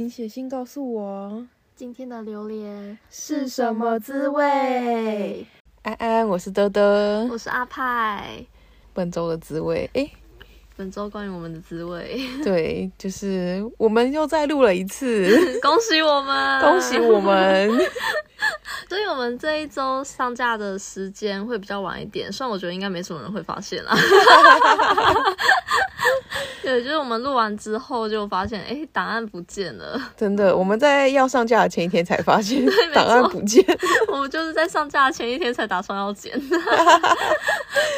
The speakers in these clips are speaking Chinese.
请写信告诉我今天的榴莲是什么滋味。安安，我是德德。我是阿派。本周的滋味，诶，本周关于我们的滋味，对，就是我们又再录了一次，恭喜我们，恭喜我们。所以我们这一周上架的时间会比较晚一点，虽然我觉得应该没什么人会发现啦。对，就是我们录完之后就发现，哎，档案不见了。真的，我们在要上架的前一天才发现档案不见。我们就是在上架的前一天才打算要剪。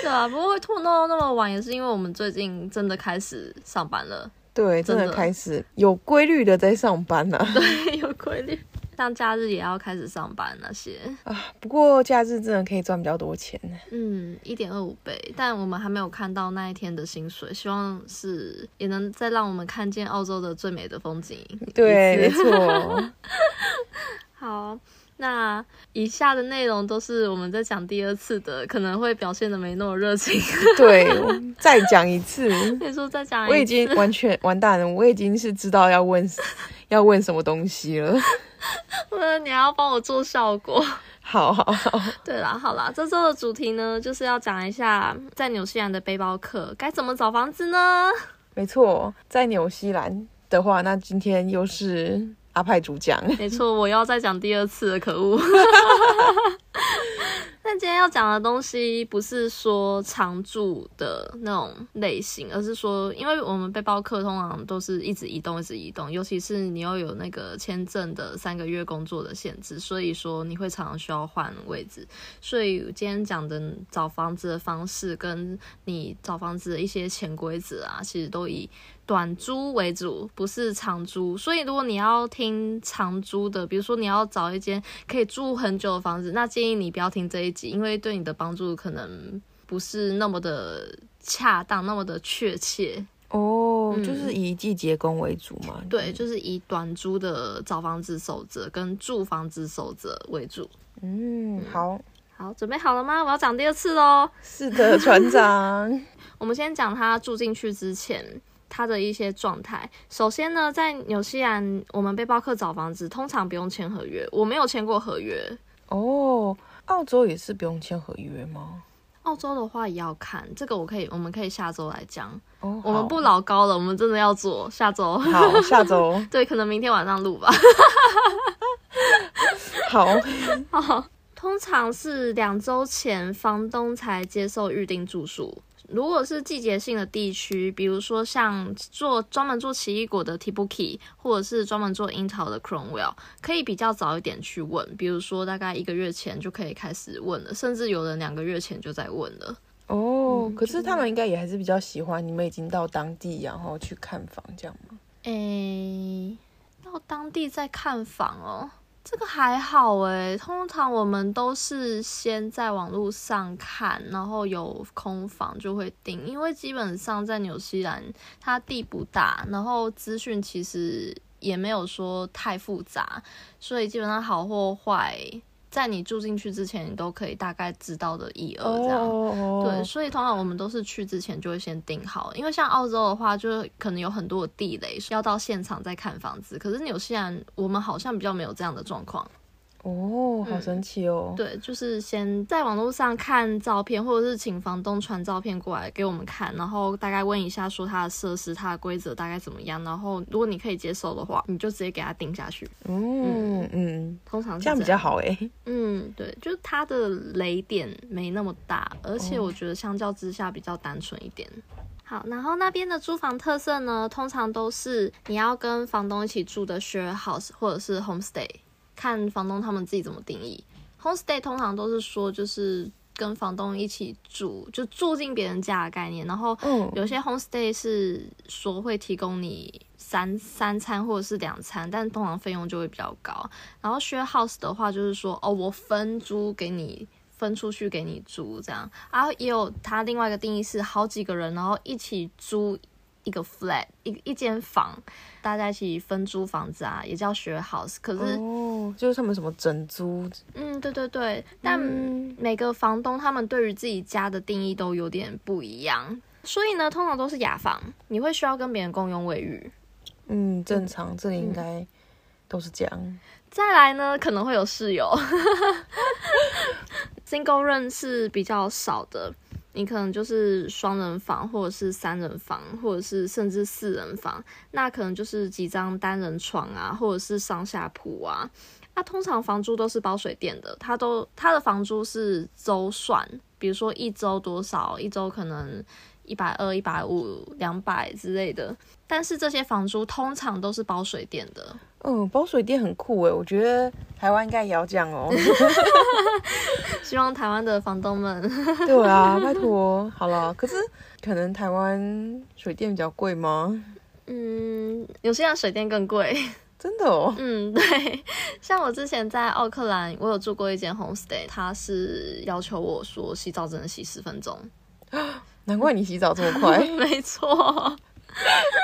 对啊，不过会拖到那么晚，也是因为我们最近真的开始上班了。对，真的开始有规律的在上班了。对，有规律。像假日也要开始上班那些啊，不过假日真的可以赚比较多钱呢嗯，一点二五倍，但我们还没有看到那一天的薪水，希望是也能再让我们看见澳洲的最美的风景。对，没错。好，那以下的内容都是我们在讲第二次的，可能会表现的没那么热情。对，再讲一次。你说再讲，我已经完全完蛋了，我已经是知道要问要问什么东西了。我你还要帮我做效果，好好好。对啦，好啦，这周的主题呢，就是要讲一下在纽西兰的背包客该怎么找房子呢？没错，在纽西兰的话，那今天又是阿派主讲。没错，我要再讲第二次了，可恶。但今天要讲的东西不是说常住的那种类型，而是说，因为我们背包客通常都是一直移动，一直移动，尤其是你要有那个签证的三个月工作的限制，所以说你会常常需要换位置。所以今天讲的找房子的方式，跟你找房子的一些潜规则啊，其实都以。短租为主，不是长租，所以如果你要听长租的，比如说你要找一间可以住很久的房子，那建议你不要听这一集，因为对你的帮助可能不是那么的恰当，那么的确切。哦，就是以季节工为主嘛？对，就是以短租的找房子守则跟住房子守则为主。嗯，好，好，准备好了吗？我要讲第二次喽。是的，船长。我们先讲他住进去之前。他的一些状态。首先呢，在纽西兰，我们背包客找房子通常不用签合约。我没有签过合约哦。澳洲也是不用签合约吗？澳洲的话也要看，这个我可以，我们可以下周来讲。哦，我们不老高了，我们真的要做下周。好，下周。对，可能明天晚上录吧。好。好，通常是两周前房东才接受预定住宿。如果是季节性的地区，比如说像做专门做奇异果的 Tibuki，或者是专门做樱桃的 Cromwell，可以比较早一点去问，比如说大概一个月前就可以开始问了，甚至有人两个月前就在问了。哦，可是他们应该也还是比较喜欢你们已经到当地，然后去看房这样吗？诶，到当地再看房哦。这个还好诶，通常我们都是先在网络上看，然后有空房就会订，因为基本上在纽西兰它地不大，然后资讯其实也没有说太复杂，所以基本上好或坏。在你住进去之前，你都可以大概知道的一二这样，对，所以通常我们都是去之前就会先定好，因为像澳洲的话，就是可能有很多的地雷，要到现场再看房子。可是纽西兰，我们好像比较没有这样的状况。哦，好神奇哦！对，就是先在网络上看照片，或者是请房东传照片过来给我们看，然后大概问一下说它的设施、它的规则大概怎么样，然后如果你可以接受的话，你就直接给他定下去。嗯嗯，通常这样比较好哎。嗯，对，就是它的雷点没那么大，而且我觉得相较之下比较单纯一点。好，然后那边的租房特色呢，通常都是你要跟房东一起住的 share house 或者是 homestay。看房东他们自己怎么定义，homestay 通常都是说就是跟房东一起住，就住进别人家的概念。然后有些 homestay 是说会提供你三三餐或者是两餐，但通常费用就会比较高。然后 share house 的话就是说哦，我分租给你，分出去给你租这样。然后也有它另外一个定义是好几个人然后一起租。一个 flat 一一间房，大家一起分租房子啊，也叫 share house。可是哦，就是他们什么整租？嗯，对对对。但每个房东他们对于自己家的定义都有点不一样，所以呢，通常都是雅房，你会需要跟别人共用卫浴。嗯，正常，这里应该都是这样。再来呢，可能会有室友，single room 是比较少的，你可能就是双人房，或者是三人房，或者是甚至四人房，那可能就是几张单人床啊，或者是上下铺啊。那通常房租都是包水电的，它都它的房租是周算，比如说一周多少，一周可能一百二、一百五、两百之类的。但是这些房租通常都是包水电的。嗯，包水电很酷诶，我觉得台湾应该也要这样哦。希望台湾的房东们，对啊，拜托，好了。可是可能台湾水电比较贵吗？嗯，有些人水电更贵。真的哦，嗯，对，像我之前在奥克兰，我有住过一间 homestay，他是要求我说洗澡只能洗十分钟，难怪你洗澡这么快，没错，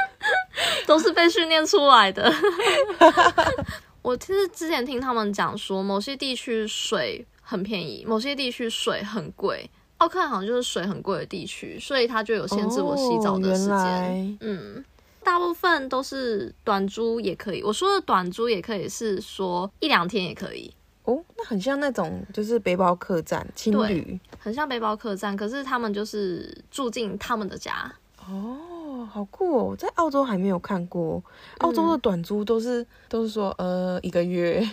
都是被训练出来的。我其实之前听他们讲说，某些地区水很便宜，某些地区水很贵，奥克兰好像就是水很贵的地区，所以他就有限制我洗澡的时间，嗯。大部分都是短租也可以，我说的短租也可以是说一两天也可以哦。那很像那种就是背包客栈、青旅，很像背包客栈，可是他们就是住进他们的家。哦，好酷哦！在澳洲还没有看过，澳洲的短租都是都是说呃一个月，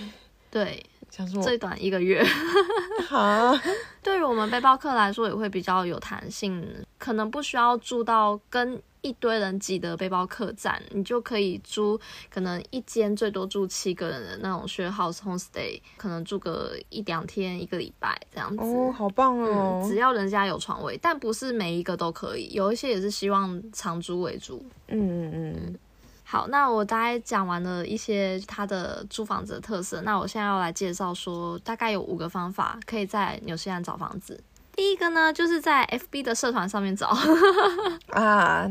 对，想说最短一个月。好，对于我们背包客来说也会比较有弹性，可能不需要住到跟。一堆人挤的背包客栈，你就可以租可能一间最多住七个人的那种 share house homestay，可能住个一两天一个礼拜这样子。哦，好棒哦！只要人家有床位，但不是每一个都可以，有一些也是希望长租为主。嗯嗯嗯。好，那我大概讲完了一些它的租房子的特色，那我现在要来介绍说，大概有五个方法可以在纽西兰找房子。第一个呢，就是在 FB 的社团上面找 啊，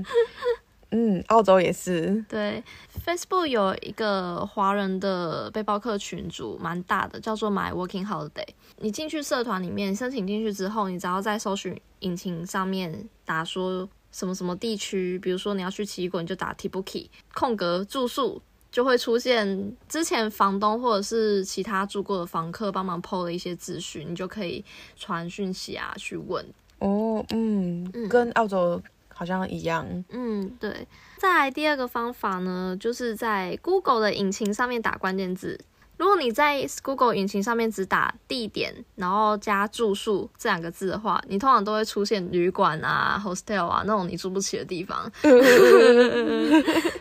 嗯，澳洲也是。对，Facebook 有一个华人的背包客群组，蛮大的，叫做 My Working Holiday。你进去社团里面申请进去之后，你只要在搜寻引擎上面打说什么什么地区，比如说你要去奇异果，你就打 Tibuki 空格住宿。就会出现之前房东或者是其他住过的房客帮忙 PO 的一些资讯，你就可以传讯息啊去问。哦，嗯，跟澳洲好像一样。嗯，对。再来第二个方法呢，就是在 Google 的引擎上面打关键字。如果你在 Google 引擎上面只打地点，然后加住宿这两个字的话，你通常都会出现旅馆啊、hostel 啊那种你住不起的地方。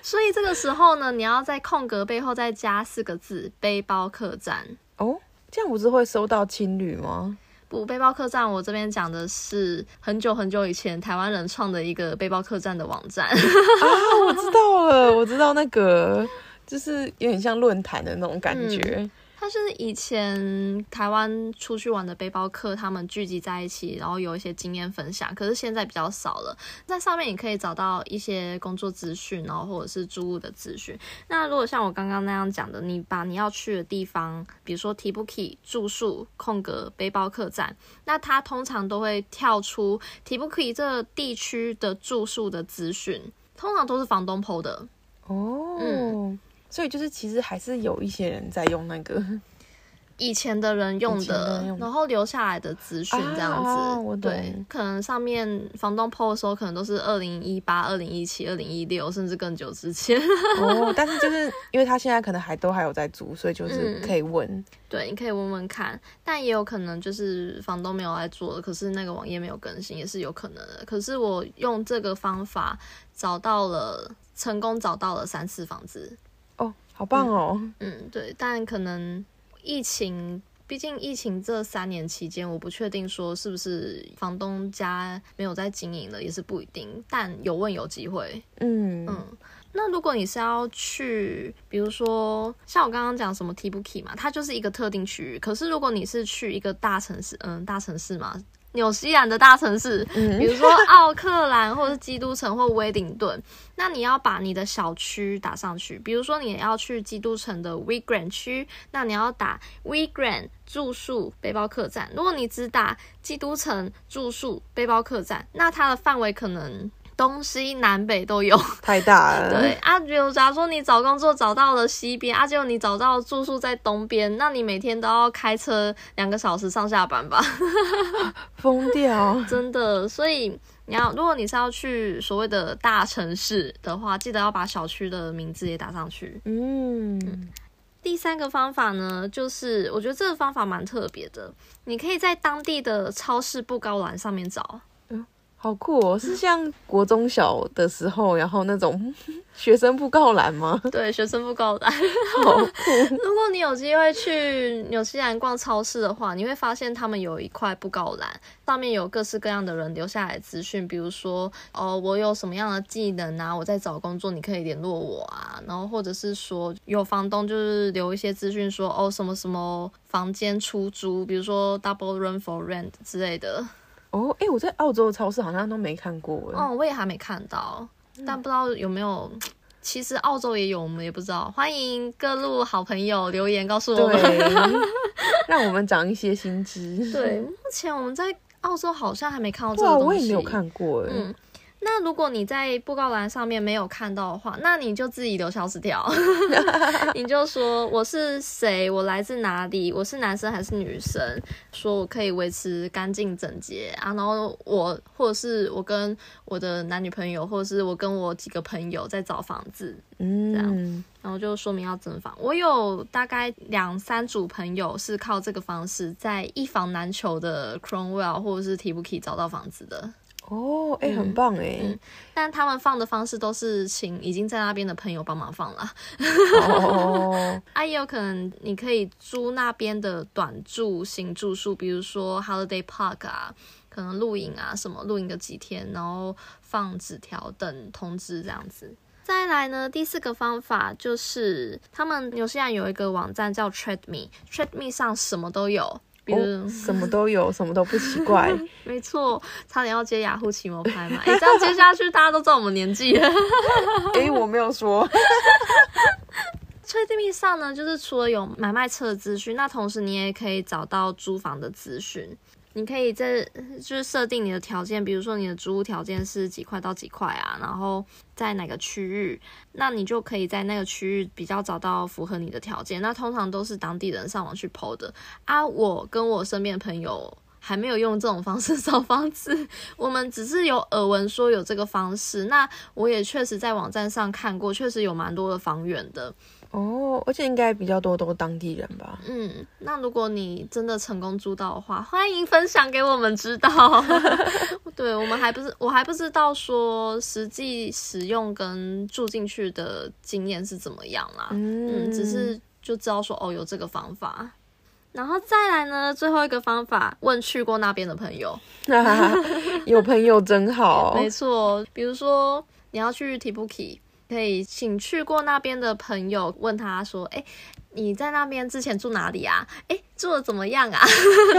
所以这个时候呢，你要在空格背后再加四个字“背包客栈”。哦，这样不是会收到青旅吗？不，背包客栈我这边讲的是很久很久以前台湾人创的一个背包客栈的网站。啊，我知道了，我知道那个。就是有点像论坛的那种感觉。它是以前台湾出去玩的背包客，他们聚集在一起，然后有一些经验分享。可是现在比较少了，在上面你可以找到一些工作资讯，然后或者是租屋的资讯。那如果像我刚刚那样讲的，你把你要去的地方，比如说 Tibuki 住宿空格背包客栈，那它通常都会跳出 Tibuki 这地区的住宿的资讯，通常都是房东 PO 的。哦，嗯。所以就是，其实还是有一些人在用那个。以前的人用的，然后留下来的资讯这样子，对，可能上面房东 PO 的时候，可能都是二零一八、二零一七、二零一六，甚至更久之前。哦，但是就是因为他现在可能还都还有在租，所以就是可以问。对，你可以问问看，但也有可能就是房东没有来做，可是那个网页没有更新，也是有可能的。可是我用这个方法找到了，成功找到了三次房子。哦，好棒哦。嗯，对，但可能。疫情，毕竟疫情这三年期间，我不确定说是不是房东家没有在经营了，也是不一定。但有问有机会。嗯嗯，那如果你是要去，比如说像我刚刚讲什么 Tibuki 嘛，它就是一个特定区域。可是如果你是去一个大城市，嗯，大城市嘛。纽西兰的大城市，比如说奥克兰，或者是基督城或威灵顿，那你要把你的小区打上去。比如说你要去基督城的 w e g r a n 区，那你要打 w e g r a n 住宿背包客栈。如果你只打基督城住宿背包客栈，那它的范围可能东西南北都有。太大了。对，啊，比如假如说你找工作找到了西边，啊，结果你找到住宿在东边，那你每天都要开车两个小时上下班吧？疯掉。真的，所以你要，如果你是要去所谓的大城市的话，记得要把小区的名字也打上去。嗯，第三个方法呢，就是我觉得这个方法蛮特别的，你可以在当地的超市布告栏上面找。好酷哦！是像国中小的时候，然后那种 学生布告栏吗？对，学生布告栏。好酷！如果你有机会去纽西兰逛超市的话，你会发现他们有一块布告栏，上面有各式各样的人留下来的资讯，比如说哦，我有什么样的技能啊，我在找工作，你可以联络我啊。然后或者是说有房东就是留一些资讯，说哦什么什么房间出租，比如说 double room for rent 之类的。哦，哎，我在澳洲的超市好像都没看过哎。哦，我也还没看到，但不知道有没有。其实澳洲也有，我们也不知道。欢迎各路好朋友留言告诉我们，让我们长一些新知。对，目前我们在澳洲好像还没看到这个东西。我也没有看过哎。嗯。那如果你在布告栏上面没有看到的话，那你就自己留小纸条，你就说我是谁，我来自哪里，我是男生还是女生，说我可以维持干净整洁啊，然后我或者是我跟我的男女朋友，或者是我跟我几个朋友在找房子，嗯，这样，然后就说明要增房。我有大概两三组朋友是靠这个方式在一房难求的 Cromwell 或者是 t i b i 找到房子的。哦，哎，很棒哎！但他们放的方式都是请已经在那边的朋友帮忙放了。哦，啊，也有可能你可以租那边的短住型住宿，比如说 Holiday Park 啊，可能露营啊什么，露营个几天，然后放纸条等通知这样子。再来呢，第四个方法就是他们纽西兰有一个网站叫 Trade Me，Trade Me 上什么都有。哦，什么都有，什么都不奇怪。没错，差点要接雅虎奇摩拍嘛。哎，这样接下去，大家都知道我们年纪了。哎，我没有说。吹地面上呢，就是除了有买卖车的资讯，那同时你也可以找到租房的资讯。你可以在就是设定你的条件，比如说你的租屋条件是几块到几块啊，然后在哪个区域，那你就可以在那个区域比较找到符合你的条件。那通常都是当地人上网去 PO 的啊。我跟我身边的朋友还没有用这种方式 找房子，我们只是有耳闻说有这个方式。那我也确实在网站上看过，确实有蛮多的房源的。哦，而且应该比较多都是当地人吧。嗯，那如果你真的成功租到的话，欢迎分享给我们知道。对我们还不是我还不知道说实际使用跟住进去的经验是怎么样啦。嗯，只是就知道说哦有这个方法，然后再来呢，最后一个方法问去过那边的朋友，有朋友真好。没错，比如说你要去 Tibuki。可以请去过那边的朋友问他说：“哎，你在那边之前住哪里啊？哎，住的怎么样啊？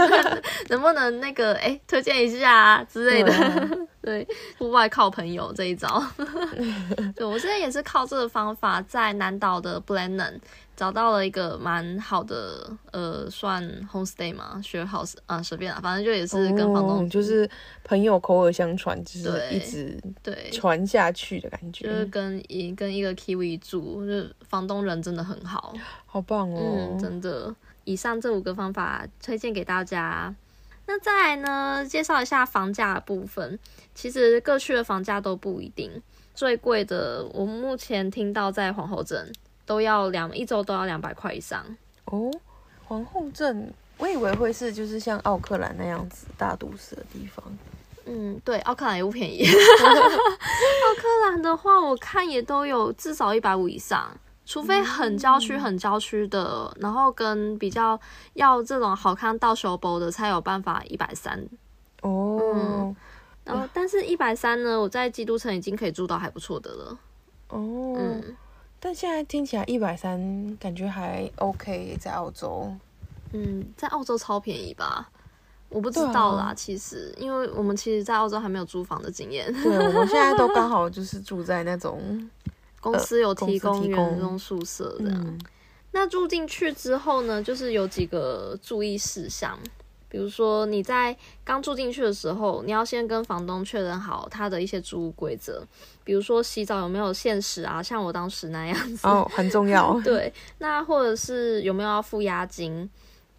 能不能那个哎推荐一下啊之类的？对，户外靠朋友这一招。对我现在也是靠这个方法在南岛的 Blenheim。”找到了一个蛮好的，呃，算 homestay 嘛，share house 啊，随便啊，反正就也是跟房东，就是朋友口耳相传，就是一直对传下去的感觉。就是跟一跟一个 Kiwi 住，就房东人真的很好，好棒哦，嗯，真的。以上这五个方法推荐给大家。那再来呢，介绍一下房价的部分。其实各区的房价都不一定，最贵的我目前听到在皇后镇。都要两一周都要两百块以上哦。皇后镇，我以为会是就是像奥克兰那样子大都市的地方。嗯，对，奥克兰也不便宜。奥克兰的话，我看也都有至少一百五以上，除非很郊区、很郊区的，然后跟比较要这种好看到手包的，才有办法一百三。哦，然后但是一百三呢，我在基督城已经可以住到还不错的了。哦，嗯。但现在听起来一百三感觉还 OK，在澳洲，嗯，在澳洲超便宜吧？我不知道啦，其实，因为我们其实，在澳洲还没有租房的经验。对，我们 现在都刚好就是住在那种公司有提供员工宿舍这样。那住进去之后呢，就是有几个注意事项。比如说你在刚住进去的时候，你要先跟房东确认好他的一些租屋规则，比如说洗澡有没有限时啊，像我当时那样子。哦，很重要。对，那或者是有没有要付押金？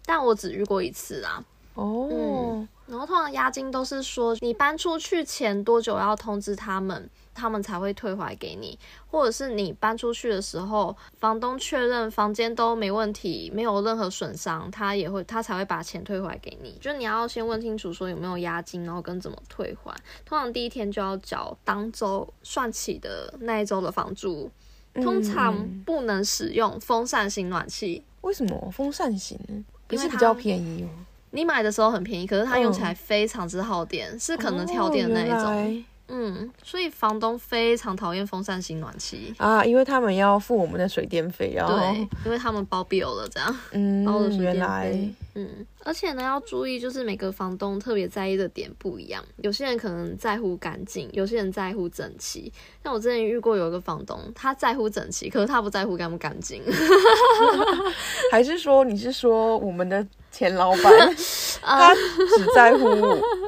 但我只遇过一次啊。哦，然后通常押金都是说你搬出去前多久要通知他们，他们才会退还给你，或者是你搬出去的时候，房东确认房间都没问题，没有任何损伤，他也会他才会把钱退还给你。就你要先问清楚说有没有押金，然后跟怎么退还。通常第一天就要缴当周算起的那一周的房租。通常不能使用风扇型暖气，为什么风扇型？不因为比较便宜吗？你买的时候很便宜，可是它用起来非常之耗电，是可能跳电的那一种。嗯，所以房东非常讨厌风扇型暖气。啊，因为他们要付我们的水电费，然后对，因为他们包 bill 了，这样嗯包的，水电原来费。嗯，而且呢，要注意，就是每个房东特别在意的点不一样。有些人可能在乎干净，有些人在乎整齐。像我之前遇过有一个房东，他在乎整齐，可是他不在乎干不干净。还是说你是说我们的前老板，他只在乎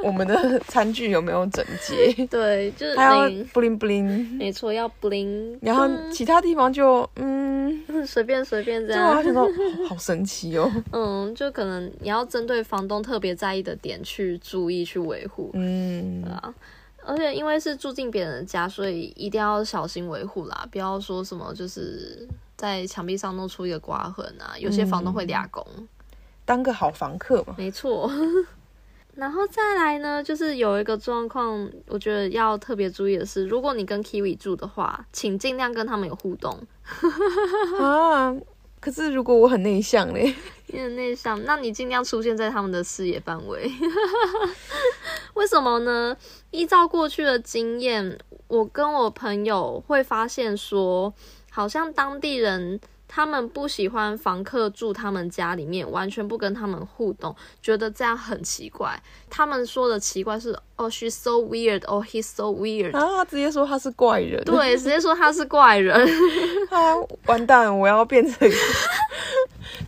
我们的餐具有没有整洁，对，就是他要你 bling bling，没错，要 bling，然后其他地方就嗯，嗯 随便随便这就我样。想说好好神奇哦，嗯，就可能你要针对房东特别在意的点去注意去维护。嗯。对，啊，而且因为是住进别人的家，所以一定要小心维护啦，不要说什么就是在墙壁上弄出一个刮痕啊。有些房东会俩工，当个好房客嘛，没错。然后再来呢，就是有一个状况，我觉得要特别注意的是，如果你跟 Kiwi 住的话，请尽量跟他们有互动。啊，可是如果我很内向嘞，你很内向，那你尽量出现在他们的视野范围。为什么呢？依照过去的经验，我跟我朋友会发现说，好像当地人他们不喜欢房客住他们家里面，完全不跟他们互动，觉得这样很奇怪。他们说的奇怪是，哦，she's so weird，哦，he's so weird。然后他直接说他是怪人，对，直接说他是怪人。啊，完蛋，我要变成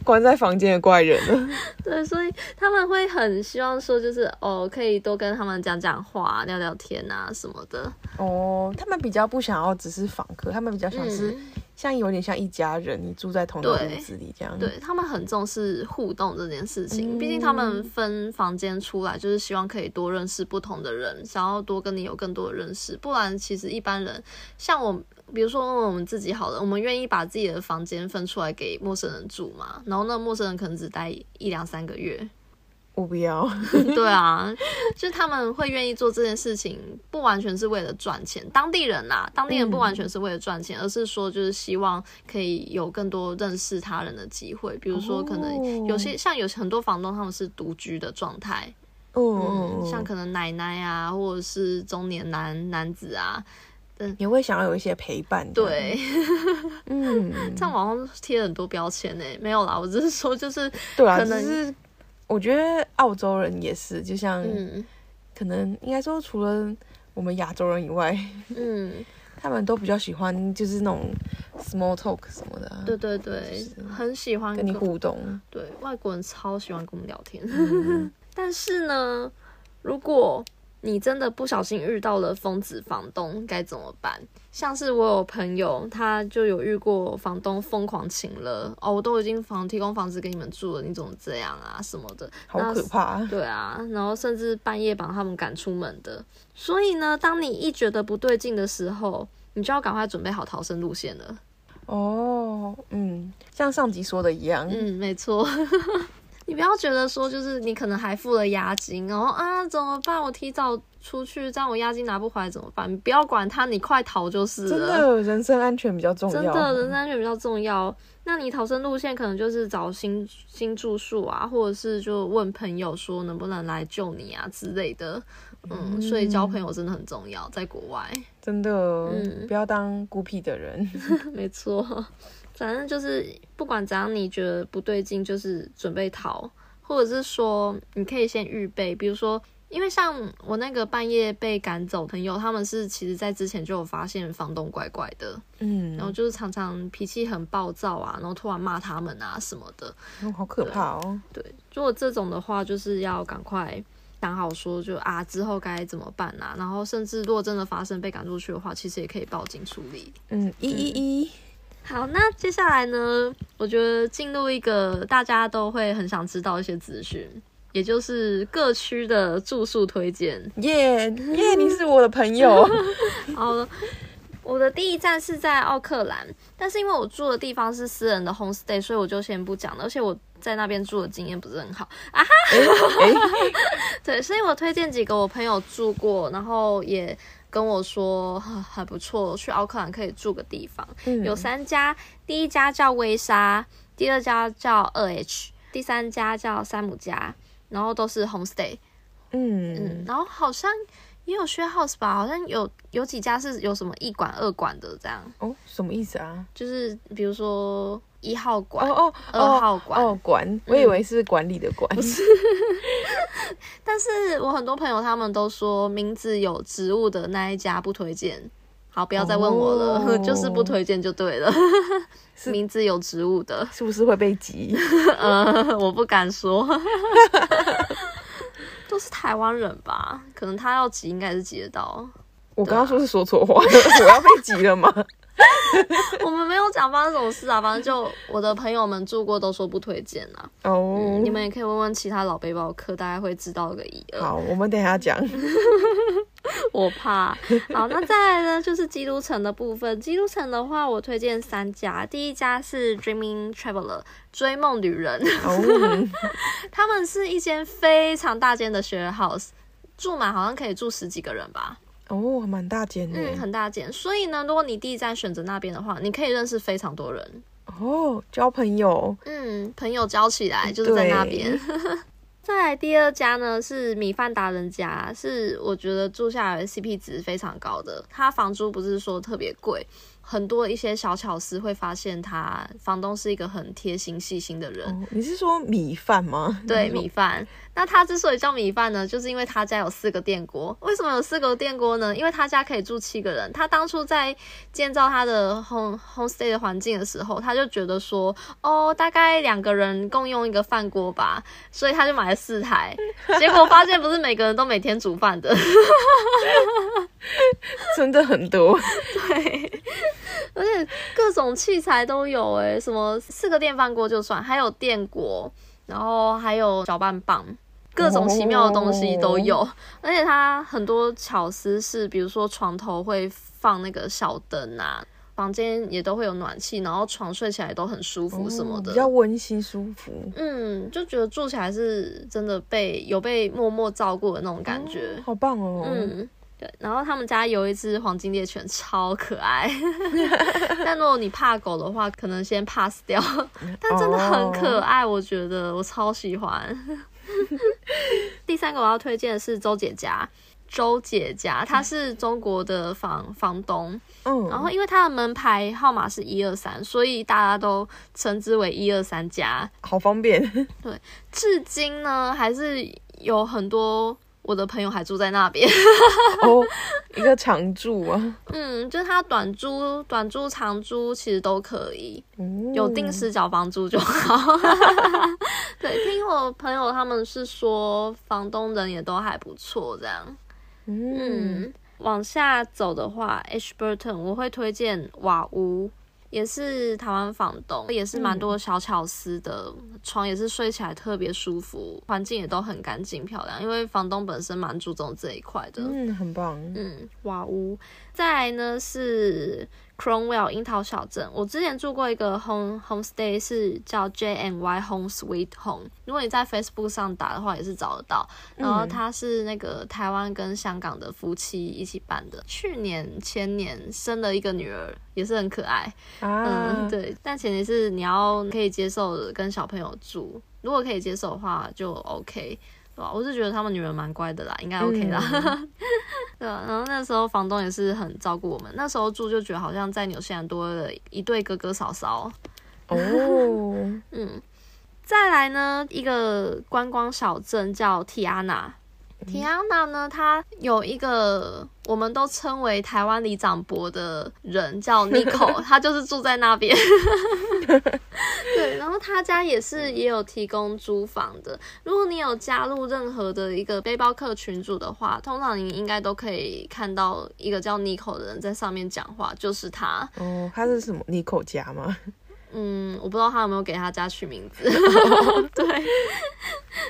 关在房间的怪人了。对，所以他们会很希望说，就是哦，可以多跟他们讲讲话、聊聊天啊什么的。哦，他们比较不想要只是访客，他们比较想是嗯像有点像一家人，你住在同一个屋子里这样。对他们很重视互动这件事情，嗯毕竟他们分房间出来，就是希望可以多认识不同的人，想要多跟你有更多的认识。不然，其实一般人像我，比如说我们自己好了，我们愿意把自己的房间分出来给陌生人住嘛，然后那陌生人可能只待一两三个月。我不要。对啊，就是他们会愿意做这件事情，不完全是为了赚钱。当地人呐、当地人不完全是为了赚钱，而是说就是希望可以有更多认识他人的机会。比如说，可能有些像有很多房东他们是独居的状态，嗯嗯，像可能奶奶啊，或者是中年男男子啊，嗯也会想要有一些陪伴。对，，嗯，这样网上贴了很多标签呢。没有啦，我只是说就是，对啊，可能只是我觉得澳洲人也是，就像嗯可能应该说除了我们亚洲人以外，嗯，他们都比较喜欢就是那种 small talk 什么的啊，对对对，很喜欢跟你互动。对，外国人超喜欢跟我们聊天。嗯但是呢，如果你真的不小心遇到了疯子房东，该怎么办？像是我有朋友，他就有遇过房东疯狂请了哦，我都已经房提供房子给你们住了，你怎么这样啊什么的，好那可怕。对啊，然后甚至半夜把他们赶出门的。所以呢，当你一觉得不对劲的时候，你就要赶快准备好逃生路线了。哦，嗯，像上集说的一样，嗯，没错。你不要觉得说，就是你可能还付了押金，然后啊怎么办？我提早出去，这样我押金拿不回来怎么办？你不要管他，你快逃就是真了。的人身安全比较重要。真的，人身安全比较重要。那你逃生路线可能就是找新新住宿啊，或者是就问朋友说能不能来救你啊之类的。嗯，所以交朋友真的很重要，在国外。真的，嗯不要当孤僻的人。没错，反正就是不管怎样，你觉得不对劲，就是准备逃，或者是说你可以先预备，比如说因为像我那个半夜被赶走朋友，他们是其实在之前就有发现房东怪怪的，嗯，然后就是常常脾气很暴躁啊，然后突然骂他们啊什么的。哦好可怕哦。对，如果这种的话，就是要赶快想好说就啊之后该怎么办啊，然后甚至如果真的发生被赶出去的话，其实也可以报警处理。嗯，一一一，好，那接下来呢，我觉得进入一个大家都会很想知道一些资讯。也就是各区的住宿推荐。耶耶，你是我的朋友。好了，我的第一站是在奥克兰，但是因为我住的地方是私人的 homestay，所以我就先不讲了。而且我在那边住的经验不是很好啊哈。对，所以我推荐几个我朋友住过，然后也跟我说还不错，去奥克兰可以住个地方。有三家，第一家叫威莎，第二家叫二 H，第三家叫三姆家。然后都是 homestay，嗯嗯，然后好像也有 share house 吧，好像有有几家是有什么一馆二馆的这样。哦，什么意思啊？就是比如说一号馆，哦哦，二号馆，哦馆，我以为是管理的管。不是，但是我很多朋友他们都说名字有植物的那一家不推荐。好，不要再问我了，就是不推荐就对了。名字有植物的，是不是会被挤？呃，我不敢说，都是台湾人吧？可能他要挤，应该是挤得到。我刚刚说是说错话，我要被挤了吗？我们没有讲发生什么事啊，反正就我的朋友们住过都说不推荐啊。哦，你们也可以问问其他老背包客，大概会知道个一二。好，我们等下讲。我怕。好，那再来呢，就是基督城的部分。基督城的话，我推荐三家。第一家是 Dreaming Traveler 追梦旅人，哦，他们是一间非常大间的 share house，住满好像可以住十几个人吧。哦，蛮大间的，嗯，很大间。所以呢，如果你第一站选择那边的话，你可以认识非常多人。哦，交朋友。嗯，朋友交起来就是在那边。再来第二家呢是米饭达人家，是我觉得住下来 CP 值非常高的，他房租不是说特别贵。很多一些小巧思会发现，他房东是一个很贴心细心的人。你是说米饭吗？对，米饭。那他之所以叫米饭呢，就是因为他家有四个电锅。为什么有四个电锅呢？因为他家可以住七个人。他当初在建造他的 home homestay 的环境的时候，他就觉得说，哦，大概两个人共用一个饭锅吧，所以他就买了四台。结果发现不是每个人都每天煮饭的，真的很多。对。而且各种器材都有诶，什么四个电饭锅就算，还有电锅，然后还有搅拌棒，各种奇妙的东西都有。而且它很多巧思是，比如说床头会放那个小灯啊，房间也都会有暖气，然后床睡起来都很舒服什么的，比较温馨舒服。嗯，就觉得住起来是真的被有被默默照顾的那种感觉，好棒哦。嗯。对，然后他们家有一只黄金猎犬，超可爱。但如果你怕狗的话，可能先 pass 掉。但真的很可爱，我觉得我超喜欢。第三个我要推荐的是周姐家，周姐家，她是中国的房房东。嗯，然后因为她的门牌号码是一二三，所以大家都称之为一二三家，好方便。对，至今呢还是有很多。我的朋友还住在那边，哦，一个长住啊，嗯，就是他短租、短租、长租其实都可以，有定时缴房租就好。对，听我朋友他们是说，房东人也都还不错，这样。嗯，往下走的话，Ashburton 我会推荐瓦屋。也是台湾房东，也是蛮多小巧思的，床也是睡起来特别舒服，环境也都很干净漂亮，因为房东本身蛮注重这一块的。嗯，很棒。嗯，瓦屋。再来呢是。Cromwell 樱桃小镇，我之前住过一个 home homestay，是叫 J N Y Home Sweet Home。如果你在 Facebook 上打的话，也是找得到。然后它是那个台湾跟香港的夫妻一起办的，去年前年生了一个女儿，也是很可爱。嗯，对，但前提是你要可以接受跟小朋友住，如果可以接受的话就 OK。我是觉得他们女人蛮乖的啦，应该 OK 啦。对啊，然后那时候房东也是很照顾我们，那时候住就觉得好像在纽西兰多了一对哥哥嫂嫂。哦，嗯，再来呢，一个观光小镇叫提亚娜，提亚娜呢，她有一个我们都称为台湾里长伯的人叫 Nico，他就是住在那边。对，然后他家也是也有提供租房的。如果你有加入任何的一个背包客群组的话，通常你应该都可以看到一个叫 Nico 的人在上面讲话，就是他。哦，他是什么 Nico 家吗？嗯，我不知道他有没有给他家取名字。对，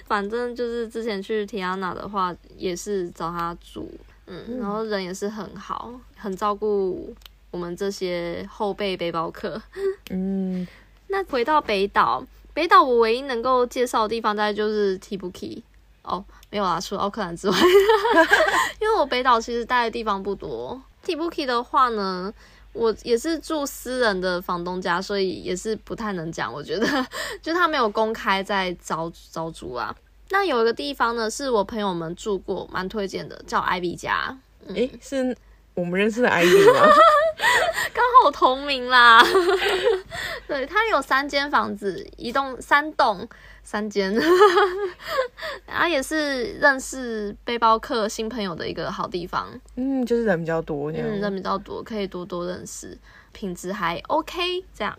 反正就是之前去提亚娜的话，也是找他住，嗯，然后人也是很好，很照顾我们这些后辈背包客。嗯，那回到北岛，北岛我唯一能够介绍的地方大概就是 Tibuki。哦，没有啦，除了奥克兰之外，因为我北岛其实待的地方不多。Tibuki 的话呢？我也是住私人的房东家，所以也是不太能讲。我觉得，就他没有公开在招招租啊。那有一个地方呢，是我朋友们住过，蛮推荐的，叫 Ivy 家。诶，是我们认识的 Ivy 吗？刚好同名啦。对，他有三间房子，一栋三栋。三间，然 后也是认识背包客新朋友的一个好地方。嗯，就是人比较多，嗯，人比较多，可以多多认识，品质还 OK。这样，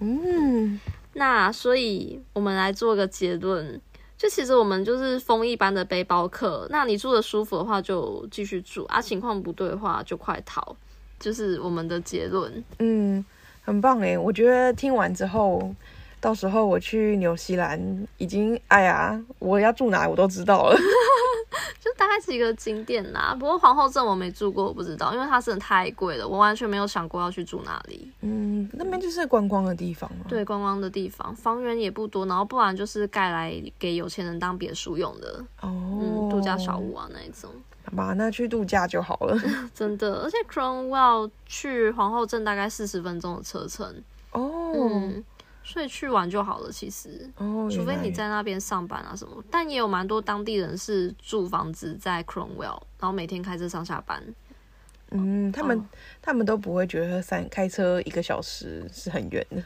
嗯，那所以我们来做个结论，就其实我们就是风一般的背包客。那你住的舒服的话，就继续住啊；情况不对的话，就快逃。就是我们的结论。嗯，很棒诶，我觉得听完之后。到时候我去纽西兰，已经哎呀，我要住哪我都知道了，就大概几个景点啦。不过皇后镇我没住过，我不知道，因为它真的太贵了，我完全没有想过要去住哪里。嗯，那边就是观光的地方嘛对，观光的地方，房源也不多，然后不然就是盖来给有钱人当别墅用的哦，度假小屋啊那一种。好吧，那去度假就好了。真的，而且 Cromwell 去皇后镇大概四十分钟的车程哦。所以去玩就好了，其实，除非你在那边上班啊什么，但也有蛮多当地人是住房子在 Cromwell，然后每天开车上下班。嗯，他们他们都不会觉得三开车一个小时是很远的。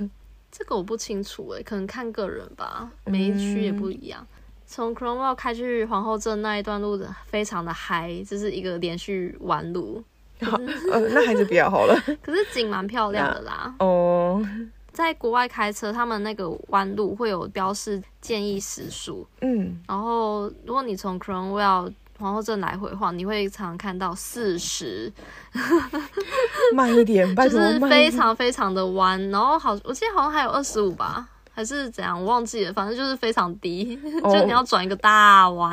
这个我不清楚诶，可能看个人吧，每一区也不一样。从 Cromwell 开去皇后镇那一段路非常的嗨，就是一个连续弯路。呃，那还是比较好了。可是景蛮漂亮的啦。哦。在国外开车，他们那个弯路会有标示建议时速，嗯，然后如果你从 Cromwell 皇后镇来回的话，你会常常看到四十，慢一点，就是非常非常的弯，然后好，我记得好像还有二十五吧，还是怎样，我忘记了，反正就是非常低，就你要转一个大弯，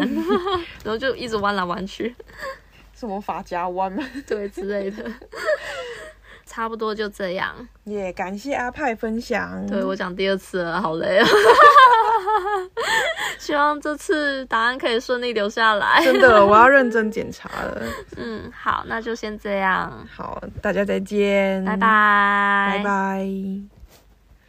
然后就一直弯来弯去，什么法家弯吗？对之类的。差不多就这样，也感谢阿派分享。对我讲第二次了，好累啊！希望这次答案可以顺利留下来。真的，我要认真检查了。嗯，好，那就先这样。好，大家再见，拜拜，拜拜。